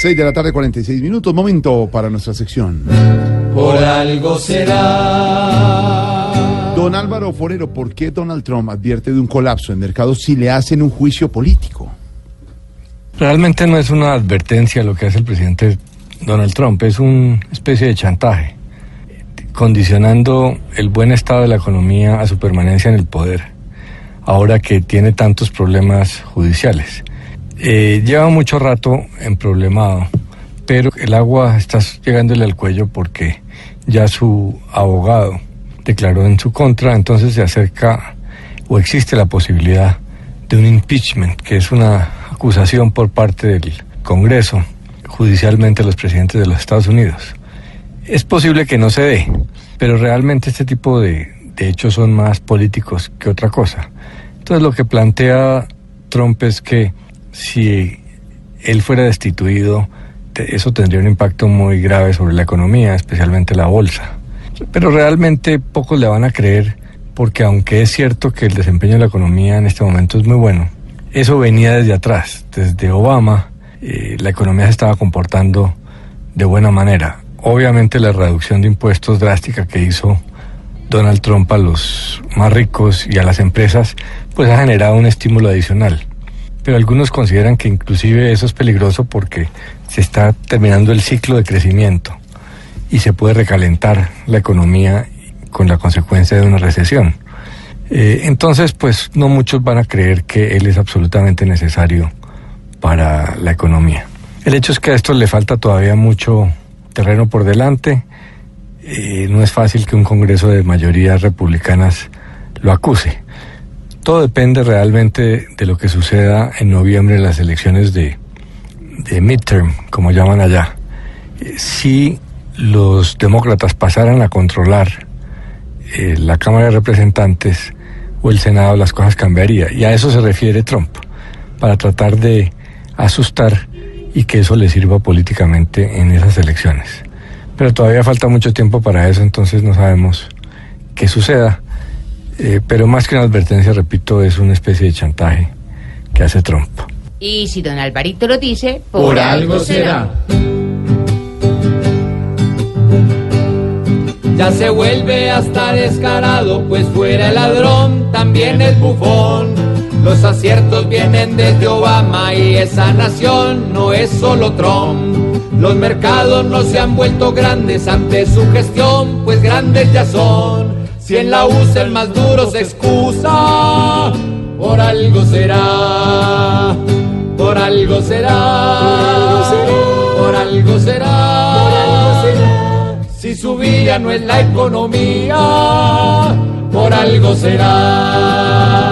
6 de la tarde, 46 minutos. Momento para nuestra sección. Por algo será. Don Álvaro Forero, ¿por qué Donald Trump advierte de un colapso en mercado si le hacen un juicio político? Realmente no es una advertencia lo que hace el presidente Donald Trump, es una especie de chantaje, condicionando el buen estado de la economía a su permanencia en el poder, ahora que tiene tantos problemas judiciales. Eh, lleva mucho rato en problemado, pero el agua está llegándole al cuello porque ya su abogado declaró en su contra, entonces se acerca o existe la posibilidad de un impeachment, que es una acusación por parte del Congreso, judicialmente los presidentes de los Estados Unidos. Es posible que no se dé, pero realmente este tipo de, de hechos son más políticos que otra cosa. Entonces lo que plantea Trump es que si él fuera destituido, eso tendría un impacto muy grave sobre la economía, especialmente la bolsa. Pero realmente pocos le van a creer porque aunque es cierto que el desempeño de la economía en este momento es muy bueno, eso venía desde atrás, desde Obama, eh, la economía se estaba comportando de buena manera. Obviamente la reducción de impuestos drástica que hizo Donald Trump a los más ricos y a las empresas, pues ha generado un estímulo adicional pero algunos consideran que inclusive eso es peligroso porque se está terminando el ciclo de crecimiento y se puede recalentar la economía con la consecuencia de una recesión. Eh, entonces, pues no muchos van a creer que él es absolutamente necesario para la economía. El hecho es que a esto le falta todavía mucho terreno por delante. Eh, no es fácil que un Congreso de mayorías republicanas lo acuse. Todo depende realmente de lo que suceda en noviembre en las elecciones de, de midterm, como llaman allá. Si los demócratas pasaran a controlar eh, la Cámara de Representantes o el Senado, las cosas cambiarían. Y a eso se refiere Trump, para tratar de asustar y que eso le sirva políticamente en esas elecciones. Pero todavía falta mucho tiempo para eso, entonces no sabemos qué suceda. Eh, pero más que una advertencia, repito, es una especie de chantaje que hace Trump. Y si don Alvarito lo dice, por, algo será. Ya se vuelve hasta descarado, pues fuera el ladrón, también es bufón. Los aciertos vienen desde Obama y esa nación no es solo Trump. Los mercados no se han vuelto grandes ante su gestión, pues grandes ya son. Si en la USA el más duro se excusa, por algo será, por algo será, por algo será. Si su vía no es la economía, por algo será.